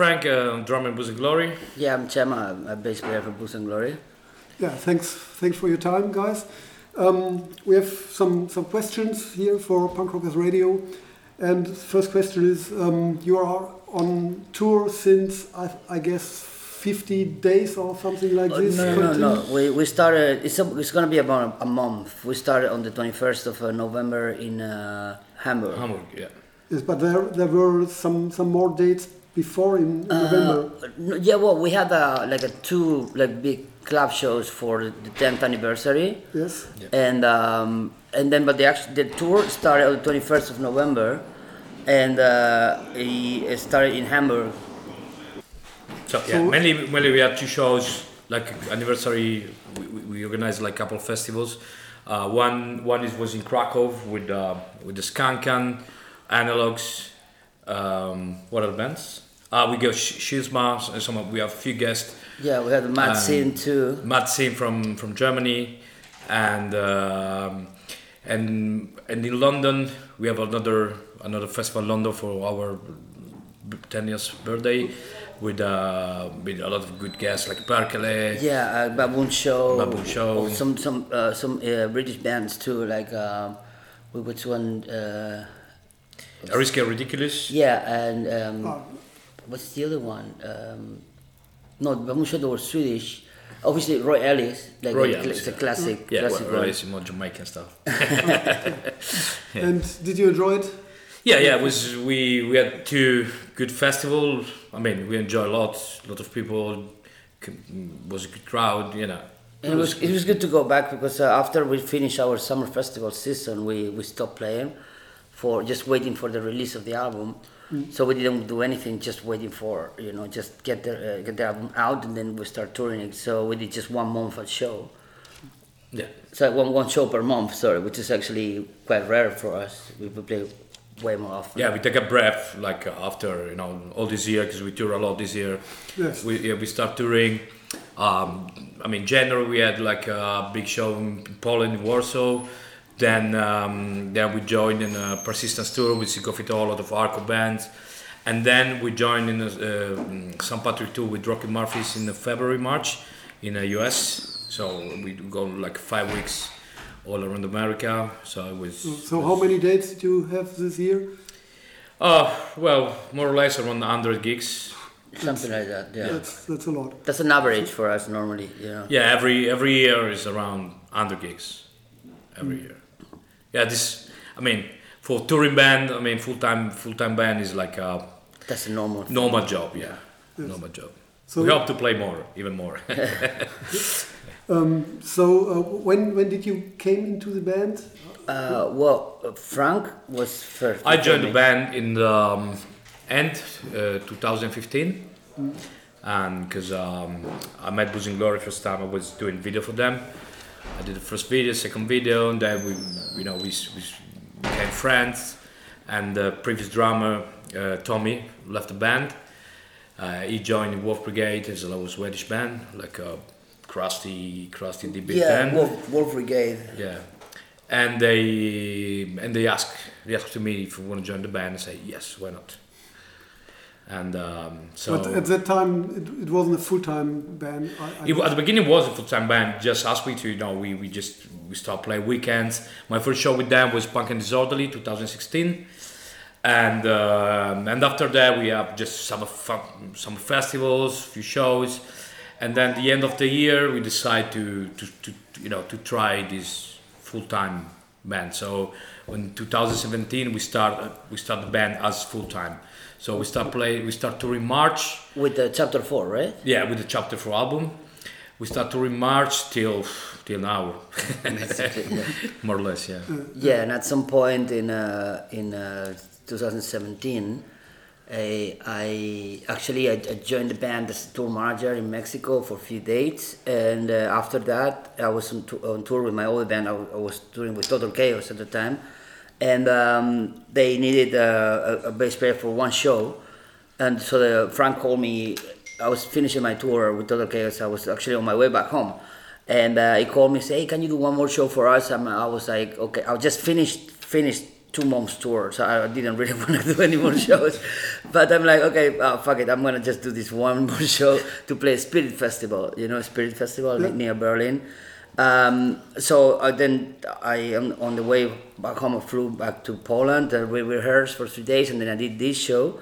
I'm Frank, uh, drummer in Booze and Glory. Yeah, I'm Chema, a bass player for Booze and Glory. Yeah, thanks, thanks for your time, guys. Um, we have some some questions here for Punk Rockers Radio, and first question is: um, You are on tour since I, I guess 50 days or something like this. Uh, no, no, no, We, we started. It's a, it's gonna be about a month. We started on the 21st of uh, November in uh, Hamburg. Hamburg, yeah. Yes, but there there were some some more dates before in, in Uh, November. yeah, well, we had uh, like a two like big club shows for the 10th anniversary. Yes. and um, and then but the actual the tour started on the twenty first of November, and uh, it started in Hamburg. So, yeah, So- mainly, mainly we had two shows, like anniversary. We, we, we organized like a couple of festivals. Uh, one one is was in Krakow with uh, with the Skankan, Analogs. Um, what other bands? Uh, we go Sh- Schizma. and Some of- we have a few guests. Yeah, we had the Mad Um, Scene too. Mad Sin from from Germany, and um, and and in London we have another another festival in London for our b- 10 years birthday with uh, with a lot of good guests like Berkeley. Yeah, uh, Baboon Show. Baboon Show. Some some uh, some uh, British bands too, like uh, which one? Uh, Risky Ridiculous. yeah, and um, Ah, what's the other one? Um, no, Baboon Show. They were Swedish. Obviously, Roy Ellis. Like Roy a, Ellis, it's a yeah. classic. Yeah, classic well, one. it's more Jamaican stuff. And did you enjoy it? Yeah, yeah. It was we we had two good festivals. I mean, we enjoyed a lot. A lot of people. Was a good crowd. You know. And it was it was good to go back because uh, after we finished our summer festival season, we, we stopped playing for just waiting for the release of the album. So we didn't do anything, just waiting for you know just get the uh, get the album out and then we start touring it. So we did just one month a show. Yeah. So one one show per month, sorry, which is actually quite rare for us. We we play way more often. Yeah, we take a breath like uh, after you know all this year because we tour a lot this year. Yes. We yeah, we start touring. Um, I mean, January we had like a big show in Poland, in Warsaw. Then um, then we joined in a Persistence tour with Sick of It, a lot of Arco bands, and then we joined in a uh, St. Patrick tour with Dropkick Murphys in February, March, in the US. So we go like five weeks all around America. So it was. So how many dates did you have this year? Uh, well, more or less around 100 gigs. something like that. Yeah, That's that's a lot. that's an average for us normally. You know. Yeah, every every year is around 100 gigs. Every year. Yeah, this. I mean, for touring band, I mean, full time full time band is like a That's a normal. normal job. Yeah, normal job. So- we hope to play more, even more. Um, so uh, when when did you came into the band? Uh, well, uh, Frank was first. I joined the band in the um, end uh, 2015, and because um, I met Booze Glory first time, I was doing video for them. I did the first video, second video, and then we, you know, we, we became friends. And the previous drummer uh, Tommy left the band. Uh, he joined Wolf Brigade, it's a little Swedish band, like a crusty, crusty deep Yeah, band. Wolf, Wolf Brigade. Yeah, and they and they asked they asked me if I want to join the band. I say yes, why not? And um, so but at that time, it, it wasn't a full time band. I, I it, at the beginning it was a full time band. Just asked me to you know we, we just we start playing weekends. My first show with them was Punk and Disorderly 2016. And um and after that we have just some some festivals, few shows, and then the end of the year we decide to, to, to you know to try this full time band. So in 2017 we start we start the band as full time. So we start play we start touring March. With the chapter four, right? Yeah, with the chapter four album. We start touring March till till now, more or less. Yeah. Yeah, and at some point in uh, in uh, 2017, I, I actually I, I joined the band as tour manager in Mexico for a few dates, and uh, after that I was on, on tour with my old band. I, I was touring with Total Chaos at the time, and um, they needed a, a, bass player for one show, and so the, Frank called me. I was finishing my tour with Total Chaos. I was actually on my way back home, and uh, he called me, say, "Hey, can you do one more show for us?" And I was like, "Okay." I just finished finished two months tour, so I didn't really want to do any more shows. But I'm like, okay, uh, fuck it, I'm gonna just do this one more show to play Spirit Festival. You know, Spirit Festival Yeah. near Berlin. Um, so uh, then I am on the way back home. I flew back to Poland. Uh, we rehearsed for three days, and then I did this show.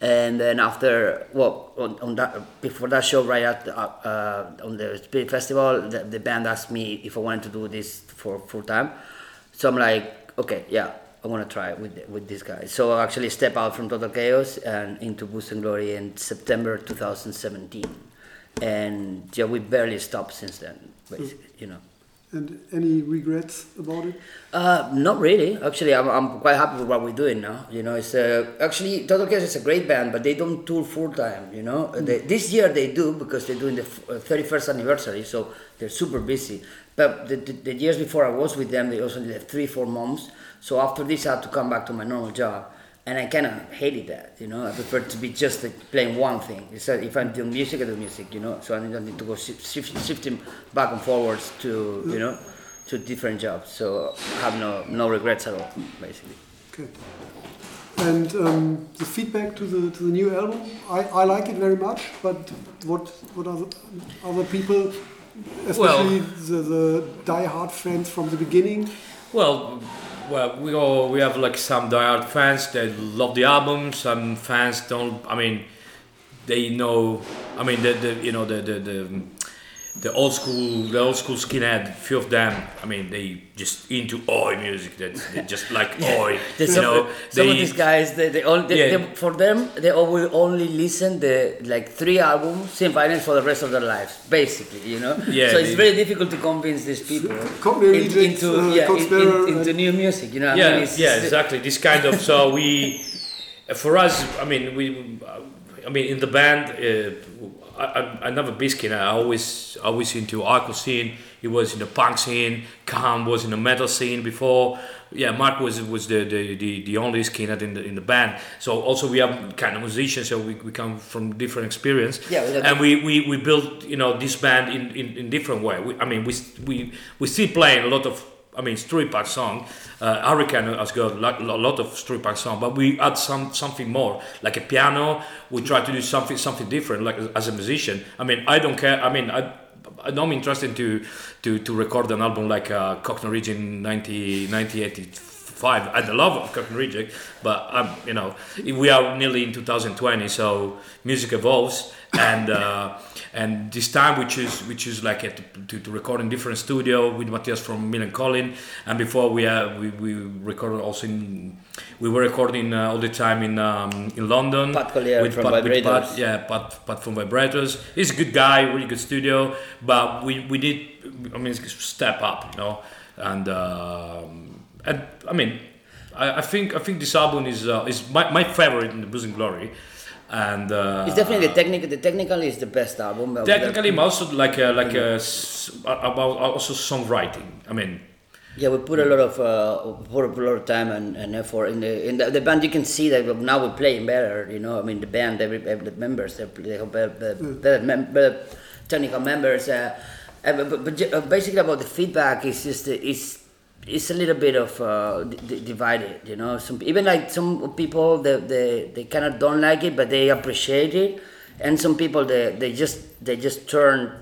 And then after, well, on, on that before that show, right at uh, uh, on the Spirit Festival, the, the band asked me if I wanted to do this for full time. So I'm like, okay, yeah, I want to try it with with this guy. So I actually step out from Total Chaos and into Booze and Glory in September 2017, and yeah, we barely stopped since then, basically, you know. And any regrets about it? Uh, not really. Actually, I'm, I'm quite happy with what we're doing now. You know, it's uh, actually Total Chaos is a great band, but they don't tour full time. You know, they, this year they do because they're doing the f- uh, 31st anniversary, so they're super busy. But the, the, the years before I was with them, they also did three, four months. So after this, I had to come back to my normal job, and I kind of hated that. You know, I prefer to be just like, playing one thing. It's like if I do music, I do music. You know, so I don't need to go shift, shift, shifting back and forwards to you know to different jobs. So I have no no regrets at all, basically. Okay. And um, the feedback to the to the new album, I, I like it very much. But what what other other people, especially the, the die-hard fans from the beginning, Well, well, we all we have like some diehard fans that love the album. Some fans don't. I mean, they know. I mean, the, the you know the the. the the old school, the old school skinhead, few of them. I mean, they just into oi music. That they just like oi. There's You some, know, some of these guys, they, they, all, they, Yeah. they for them, they will only listen the like three albums, same finance for the rest of their lives, basically. You know. Yeah, So it's very difficult to convince these people in- Rejects, into uh, yeah, in- in- into new music. You know. What I yeah, mean? It's- yeah, exactly. This kind of so we, for us, I mean, we, I mean, in the band, uh, I, never Biskin. I always, always into hardcore scene. He was in the punk scene. Khan was in the metal scene before. Yeah, Mark was was the the, the, the only skinhead in the in the band. So also we are kind of musicians, so we, we come from different experience. Yeah, we and we, we, we built you know this band in, in, in different way. We, I mean we we we still playing a lot of I mean street punk song. Uh, Hurricane has got a lot of street punk song, but we add some something more like a piano. We try to do something something different like as a musician. I mean I don't care. I mean I. I'm interested to, to, to record an album like uh, Cockney Region 90, 1985. I love Cockney Reject, but um, you know we are nearly in 2020, so music evolves, and uh, and this time which is we choose like a, to, to record in different studio with Matthias from Milan Collin, and before we uh, we we recorded also in we were recording uh, all the time in um, in London. Pat Collier from Vibrators. Pat, yeah, Pat, Pat from Vibrators. He's a good guy, really good studio, but we, we did, I mean, step up, you know, and um, and I mean, I, I think I think this album is uh, is my, my favorite in the Booze and Glory, and uh, It's definitely the technical. The technical is the best album. technically, the- but also like a, like a, s- about also songwriting. I mean, Yeah, we put a lot of uh, put a lot of time and, and effort in the in the, the band. You can see that now we're playing better. You know, I mean the band, every, every the members, they they have better, better, better, mem- better technical members. Uh, uh, but, but, but uh, basically about the feedback is just uh, it's a little bit of uh, divided. You know, some even like some people they they, they kind of don't like it, but they appreciate it, and some people they, they just they just turn.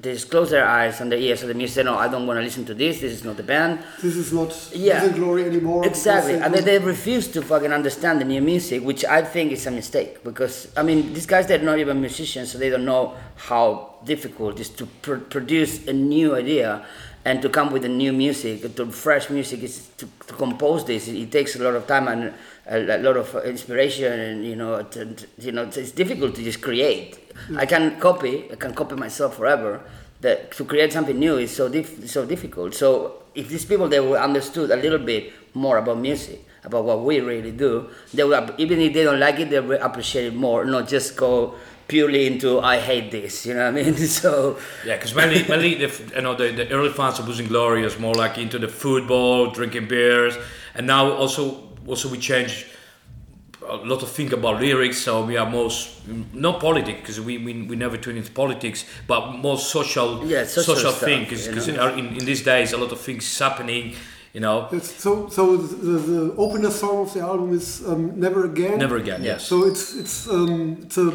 They just close their eyes and their ears to the music. Say, no, I don't want to listen to this. This is not the band. this is not Yeah. Music glory anymore. Exactly, and they, they refuse to fucking understand the new music, which I think is a mistake because I mean these guys they're not even musicians, so they don't know how difficult it is to pr- produce a new idea and to come with a new music, to fresh music. Is to, to compose this. It, takes a lot of time and a, a lot of inspiration, and you know, to, to- you know, it's difficult to just create. I can copy, I can copy myself forever. That to create something new is so dif- so difficult. So if these people they were understood a little bit more about music, about what we really do, they would even if they don't like it, they will appreciate it more. Not just go purely into I hate this. You know what I mean? So Yeah, because mainly, mainly the, you know, the, the early fans of and Glory is more like into the football, drinking beers, and now also also we change a lot of think about lyrics. So we are most not politics because we, we, we never turn into politics, but more social Yeah, social stuff, thing. Because you know? in, in these days a lot of things is happening. You know, Yes, so so the, the opener song of the album is um, "Never Again." never again. Yes. So it's it's um, it's a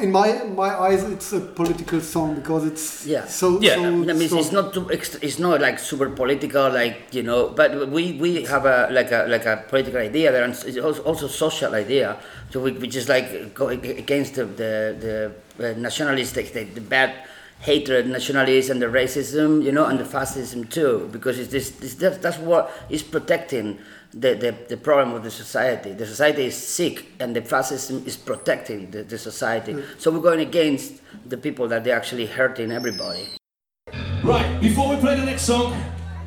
in my my eyes it's a political song because it's Yeah. so Yeah. so, I mean, it's, so- it's not too extra, it's not like super political, like you know. But we, we have a like a like a political idea there, and it's also, social idea. So we, which is like go against the the, the uh, nationalistic, the, the bad hatred, nationalism, and the racism, you know, and the fascism too, because it's this, this that's, that's what is protecting. The, the, the problem of the society. The society is sick, and the fascism is protecting the, the society. Mm. So we're going against the people that they're actually hurting everybody. Right, before we play the next song,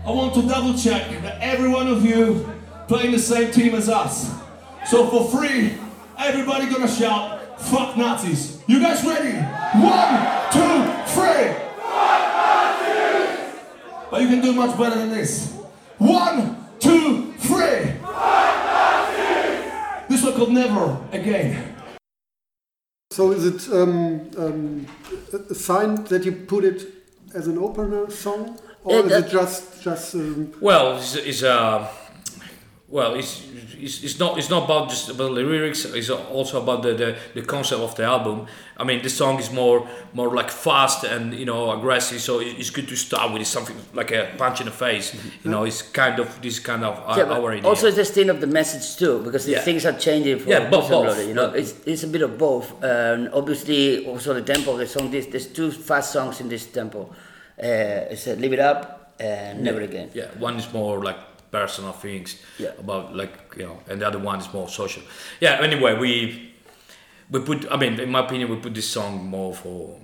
I want to double check that every one of you playing the same team as us. So for free, everybody gonna shout, fuck Nazis. You guys ready? One, two, three! But you can do much better than this. One, two, three! This one called Never Again. so is it um, um, a- a sign that you put it as an opener song, or Yeah, is it just just um, Well, it's, it's uh, well, it's, it's it's not it's not about just about the lyrics. It's also about the, the, the concept of the album. I mean, the song is more more like fast and you know aggressive. So it's good to start with something like a punch in the face. You know, it's kind of this kind of Yeah, our idea. also it's the thing of the message too, because the Yeah. things are changing for Yeah, both- both. You know, it's, it's a bit of both. And obviously, also the tempo of the song. There's, there's two fast songs in this tempo. Uh, it's uh, "Live It Up" and "Never Again." Yeah, one is more like personal things Yeah. about like you know, and the other one is more social. Yeah. Anyway, we we put. I mean, in my opinion, we put this song more for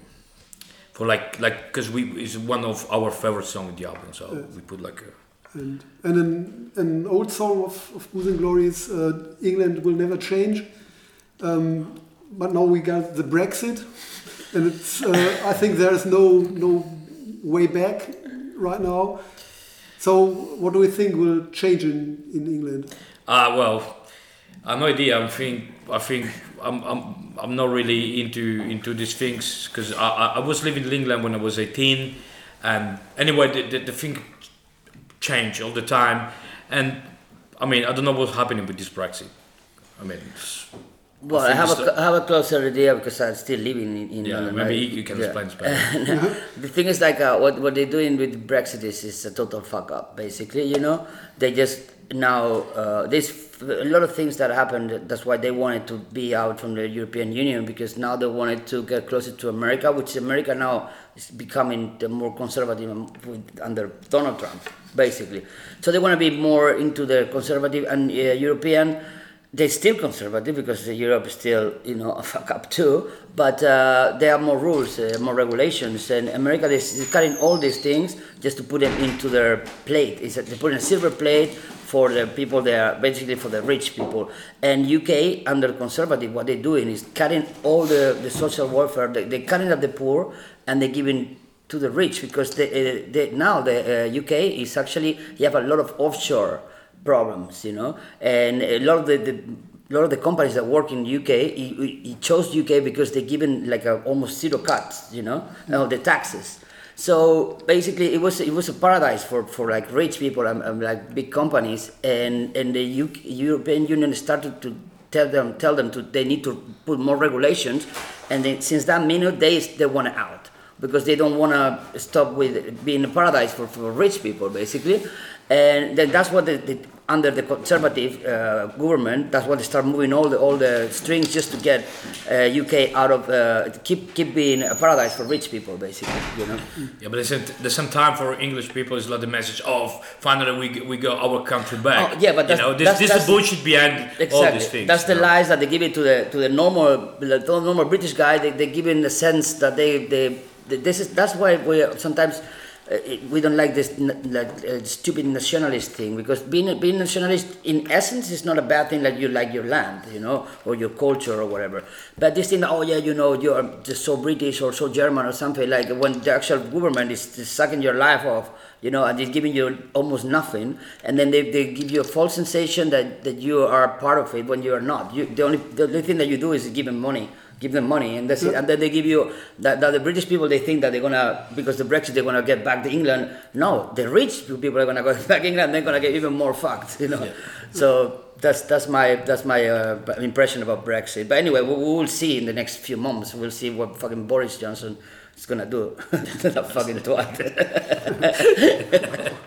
for like like because we it's one of our favorite songs in the album. So we put like a, and and an, an old song of, of Booze and Glories, uh, England will never change. Um, but now we got the Brexit, and it's uh, I think there is no no way back right now. So what do we think will change in, in England? Ah, well, I no idea. I think I think I'm I'm I'm not really into into these things because I, I was living in England when I was 18, and anyway the the, the thing changed all the time, and I mean I don't know what's happening with this Brexit. I mean, Well, I think have it's a, have a closer idea because I'm still living in, in yeah, London, maybe right? you can Yeah. explain Spanish. the thing is like uh, what what they're doing with Brexit is, is a total fuck up basically you know they just now uh, there's a lot of things that happened that's why they wanted to be out from the European Union because now they wanted to get closer to America which America now is becoming the more conservative with, under Donald Trump basically so they want to be more into the conservative and uh, European they're still conservative because Europe is still, you know, a fuck up too. But uh, there are more rules, uh, more regulations, and America is is cutting all these things just to put them into their plate. It's a, they put in a silver plate for the people there, basically for the rich people. And UK, under conservative, what they're doing is cutting all the, the social welfare. They, they're cutting up the poor and they're giving to the rich because they, uh, they, now the uh, UK is actually you have a lot of offshore problems, you know, and a lot of the, the a lot of the companies that work in UK, he, he chose UK because they're given like a almost zero cuts, you know, mm. of the taxes. So basically, it was it was a paradise for, for like rich people and, and like big companies, and and the UK, European Union started to tell them tell them to they need to put more regulations, and then since that minute they they want to out because they don't want to stop with being a paradise for, for rich people basically. And then that's what the, the, under the conservative uh, government that's what they start moving all the all the strings just to get uh, UK out of uh, keep keep being a paradise for rich people basically you know Yeah, but there's the same time for English people is like the message of finally we we got our country back. Oh, yeah, but you know this that's- this that's- is bullshit behind all Exactly. these things. That's the know? lies that they give it to the to the normal the normal British guy. They, they give in the sense that they, they they this is that's why we sometimes we don't like this like uh, stupid nationalist thing because being a- being nationalist in essence is not a bad thing like you like your land you know or your culture or whatever but this thing oh yeah you know you're just so British or so German or something like when the actual government is, is sucking your life off you know, and it's giving you almost nothing, and then they, they give you a false sensation that, that you are part of it when you are not. You, the only the only thing that you do is give them money give them money, and that's it. And then they give you that, that the British people they think that they're gonna because the Brexit they're gonna get back to England. No, the rich people are gonna go back to England. They're gonna get even more fucked, you know. So that's that's my that's my uh, impression about Brexit. But anyway, we, we will see in the next few months. We'll see what fucking Boris Johnson is gonna do. that fucking twat.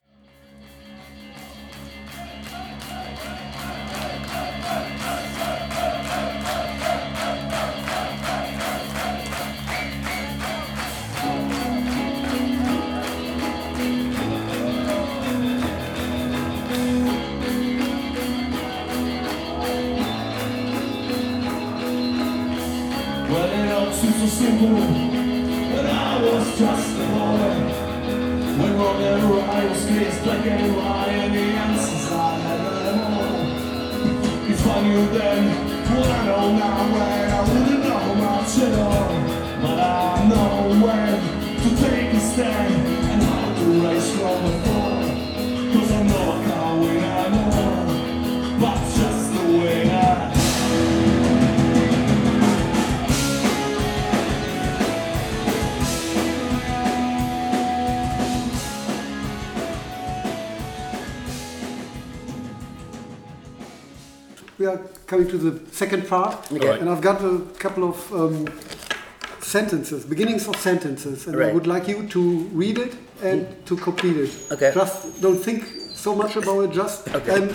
stand and how to raise from the fall. Cause I know I can't win, I but just the way I. We are coming to the second part, Okay. and I've got a couple of um, sentences, beginnings of sentences, and I would like you to read it and to complete it. Okay. Just don't think so much about it. Just Okay. and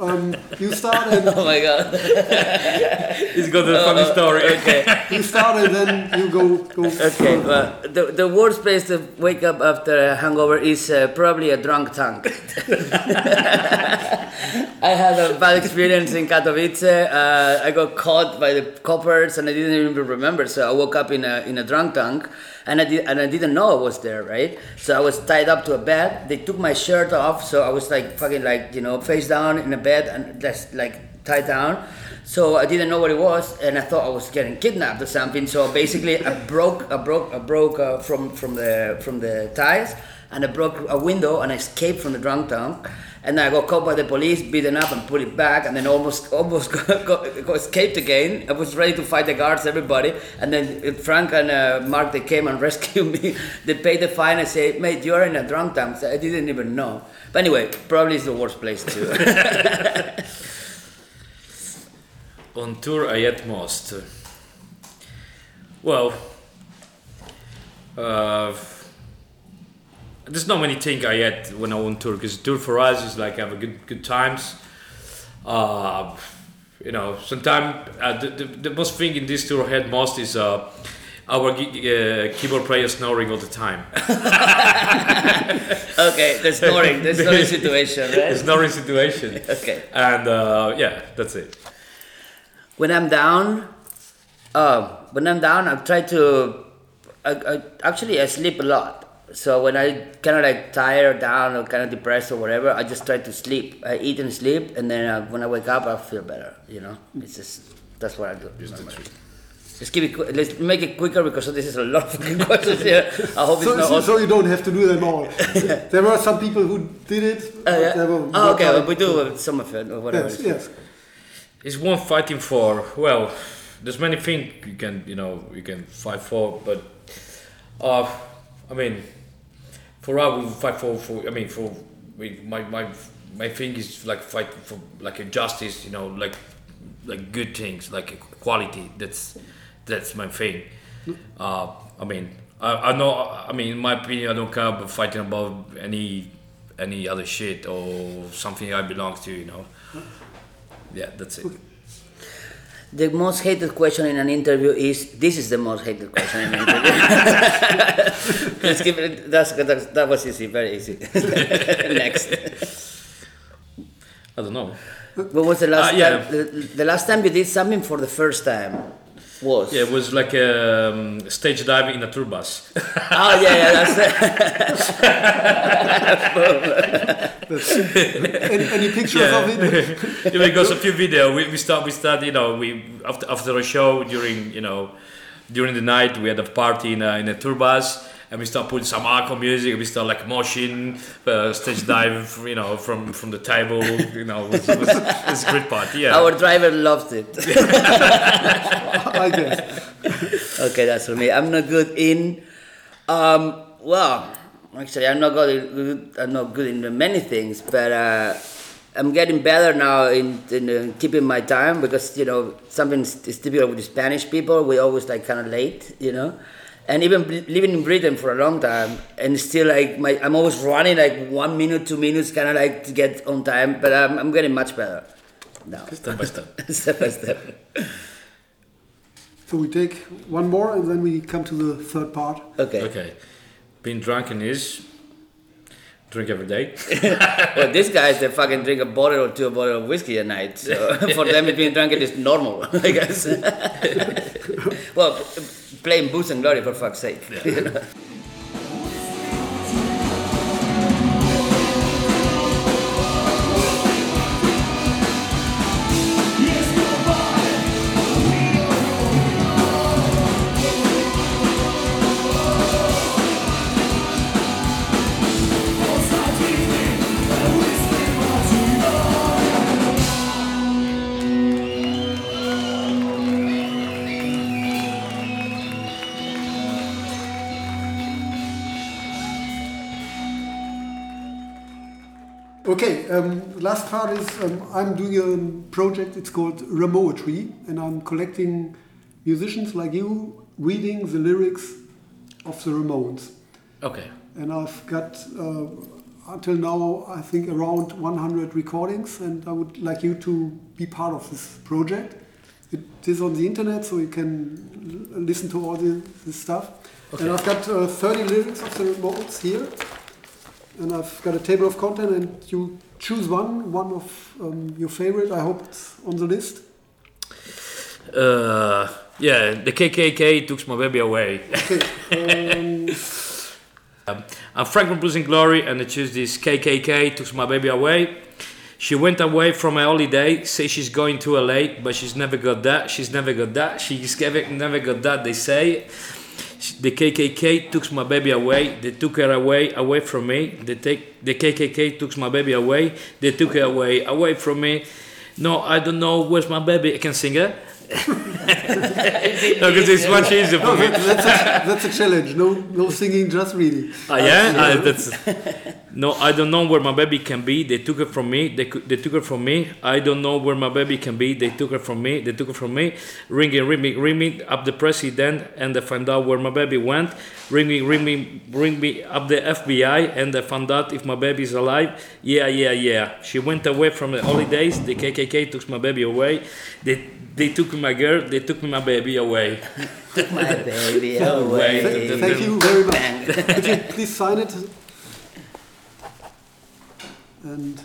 um, you start and oh my god. He's got a funny story. Okay. you start and then you go go. Okay, well, the, the worst place to wake up after a hangover is uh, probably a drunk tank. I had a bad experience in Katowice. Uh, I got caught by the coppers and I didn't even remember. So I woke up in a, in a drunk tank and I, did, and I didn't know I was there, right? So I was tied up to a bed. They took my shirt off, so I was like fucking like, you know, face down in a bed and just like tied down. So I didn't know what it was, and I thought I was getting kidnapped or something. So basically, I broke, I broke, I broke uh, from from the from the ties, and I broke a window, and I escaped from the drunk tank. And then I got caught by the police, beaten up, and put it back, and then almost almost got, got, got escaped again. I was ready to fight the guards, everybody, and then Frank and uh, Mark they came and rescued me. they paid the fine. I say, mate, you're in a drunk tank. So I didn't even know. But anyway, probably it's the worst place to. On tour, I ate most. Well, uh, there's not many things I had when I'm on tour because tour for us is like have a good good times. Uh, you know, sometimes uh, the, the, the most thing in this tour I had most is uh, our uh, keyboard player snoring all the time. okay, the snoring, the snoring situation, right? snoring situation. Okay. And uh, yeah, that's it. when I'm down, uh, when I'm down, I try to. I, I, actually, I sleep a lot. So when I kind of like tired or down or kind of depressed or whatever, I just try to sleep. I eat and sleep, and then uh, when I wake up, I feel better. You know, it's just that's what I do. Just keep it. qu- Let's make it quicker because this is a lot of fucking questions here. I hope So, it's not. so, so you don't have to do them all. there were some people who did it. Uh, but yeah. were Oh, okay, well, we do uh, some of it or whatever. Yes, it is. yes. Is one fighting for? Well, there's many things you can you know you can fight for, but uh, I mean, for us we fight for for I mean for we, my my my thing is like fight for like a justice, you know, like like good things, like equality. That's that's my thing. Uh, I mean, I, I know. I mean, in my opinion, I don't care about fighting about any any other shit or something I belong to. You know. Yeah, that's it. The most hated question in an interview is this is the most hated question in an interview. That's, that's, that was easy, very easy. Next. I don't know. What was the last Uh, yeah. time, the, the last time you did something for the first time? Was? Yeah, it was like a um, stage dive in a tour bus. Oh yeah, yeah, that's Any, any pictures Yeah. of it? yeah, because a few video, we, we start, we start, you know, we after after a show during, you know, during the night we had a party in a, in a tour bus, and we start putting some hardcore music. We start like moshing, uh, stage dive, you know, from from the table. You know, it was, it was, it was a great part. Yeah. Our driver loved it. I guess. okay, that's for me. I'm not good in. Um, well, actually, I'm not good. In, I'm not good in many things, but uh, I'm getting better now in, in uh, keeping my time because you know something is typical with the Spanish people. We always like kind of late, you know. And even living in Britain for a long time, and still like my, I'm always running like one minute, two minutes, kind of like to get on time. But I'm, I'm getting much better now, step by step. step by step. So we take one more and then we come to the third part. Okay. Okay. Being drunken is drink every day. Well, these guys, they fucking drink a bottle or two a bottle of whiskey a night. So for them, being drunk is normal, I guess. well, playing booze and glory for fuck's sake. you Okay, um, the last part is um, I'm doing a project, it's called Ramoetry, and I'm collecting musicians like you reading the lyrics of the Ramones. Okay. And I've got, uh, until now, I think around 100 recordings, and I would like you to be part of this project. It is on the internet, so you can l- listen to all the, this stuff. Okay. And I've got uh, 30 lyrics of the Ramones here, and I've got a table of content, and you choose one, one of um, your favorite. I hope it's on the list. Uh, yeah, the KKK took my baby away. Okay. Um, I'm Frank from Booze and Glory, and I choose this KKK took my baby away. She went away from a holiday, say she's going to LA, but she's never got that. She's never got that. She's never got that. They say the KKK took my baby away. They took her away, away from me. They take the KKK took my baby away. They took her away, away from me. No, I don't know where's my baby. I can sing it. no, because it's much easier for no, me. that- that's, a, that's a challenge. No, no singing, just reading. Ah, yeah, Ah, that's no. I don't know where my baby can be. They took it from me. They cou- they took it from me. I don't know where my baby can be. They took it from me. They took it from me. Ringing, ringing, ringing up the president, and they find out where my baby went. Ringing, ringing, ring me ring me up the FBI, and they found out if my baby is alive. Yeah, yeah, yeah. She went away from the holidays. The KKK took my baby away. They they took my girl. They took my baby away. Took my baby Away. away. Th- Thank you very much. Could you please sign it? And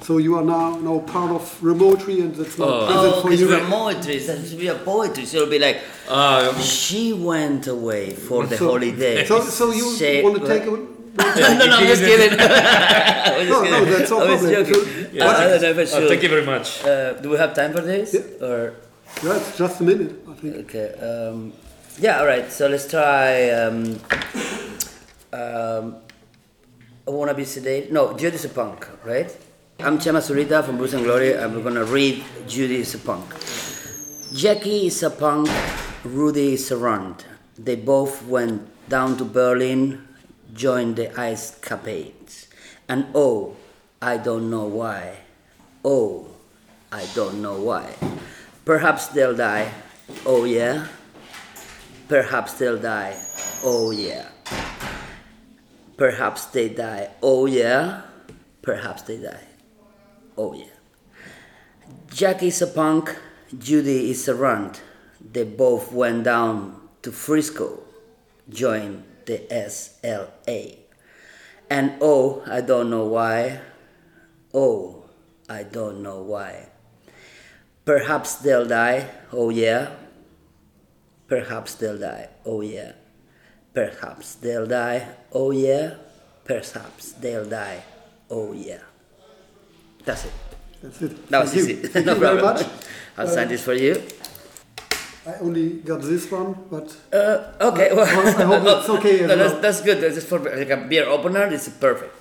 so you are now now part of Ramoetry, and that's now Oh. present Oh, for you. we're poetry. That should be a poetry. So it'll be like, Uh, she went away for the So- holiday. So, so you She- want to take a no, no, I'm just kidding. I was No, just no, kidding. that's no I was problem. joking. So- Uh, I don't know if I uh, should. thank you very much. Uh, do we have time for this? Yeah. Or Yeah, it's just a minute, I think. okay. Um, yeah. All right. So let's try. Um, um, I wanna be sedated. No, Judy is a punk, right? I'm Chema Surita from Booze and Glory. we're gonna read Judy is a punk. Jackie is a punk. Rudy is a runt. They both went down to Berlin, joined the ice capades, and oh, I don't know why. Oh, I don't know why. Perhaps they'll die. Oh yeah. Perhaps they'll die. Oh yeah. Perhaps they die. Oh yeah. Perhaps they die. Oh yeah. Jackie's a punk. Judy is a runt. They both went down to Frisco, joined the SLA. And oh, I don't know why. Oh, I don't know why. Perhaps they'll die. Oh yeah. Perhaps they'll die. Oh yeah. Perhaps they'll die. Oh yeah. Perhaps they'll die. Oh yeah. That's it. That's it. That was Thank easy. Thank no you very problem. much. I'll sign this for you. I only got this one, but Uh, okay, well, I hope it's okay no, that's, well. that's good. That's just for like a beer opener. This is perfect.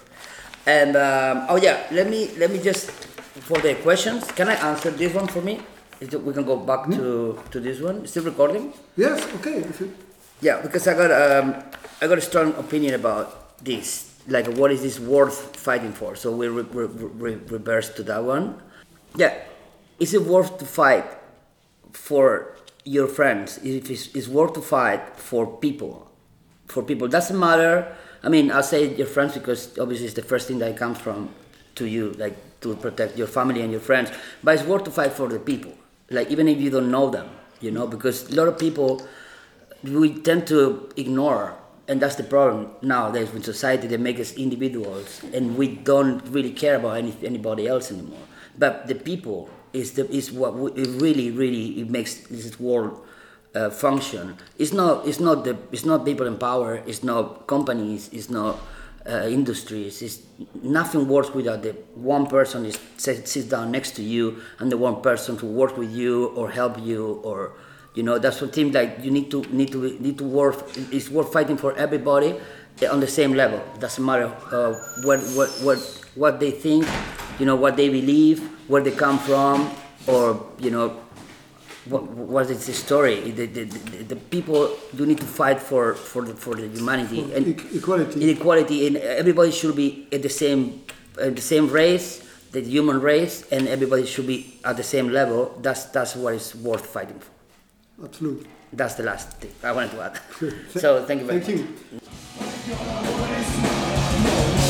And um, oh yeah, let me let me just for the questions. Can I answer this one for me? Is We can go back to to this one. Still recording? yes, okay. If you, Yeah, because I got um, I got a strong opinion about this. Like, what is this worth fighting for? So we re- re- re- reverse to that one. Yeah, is it worth to fight for your friends? If it's, it's worth to fight for people, for people doesn't matter. I mean, I'll say your friends because obviously it's the first thing that comes from to you, like to protect your family and your friends. But it's worth to fight for the people, like even if you don't know them, you know, because a lot of people we tend to ignore and that's the problem nowadays with society. They make us individuals and we don't really care about any, anybody else anymore. But the people is the is what we, it really really it makes this world uh, function. It's not it's not the it's not people in power it's not companies it's not uh, industries it's nothing works without the one person is sits down next to you and the one person to work with you or help you or you know, that's what thing like you need to need to need to work. It's worth fighting for everybody on the same level. Doesn't matter uh, what what what what they think, you know, what they believe, where they come from, or you know, what what is the story. The, the, the, the people do need to fight for for the, for the humanity and e- equality. inequality, and everybody should be at the same at the same race, the human race, and everybody should be at the same level. That's that's what is worth fighting for. Absolutely. That's the last thing I wanted to add. so thank you very Thank much. you.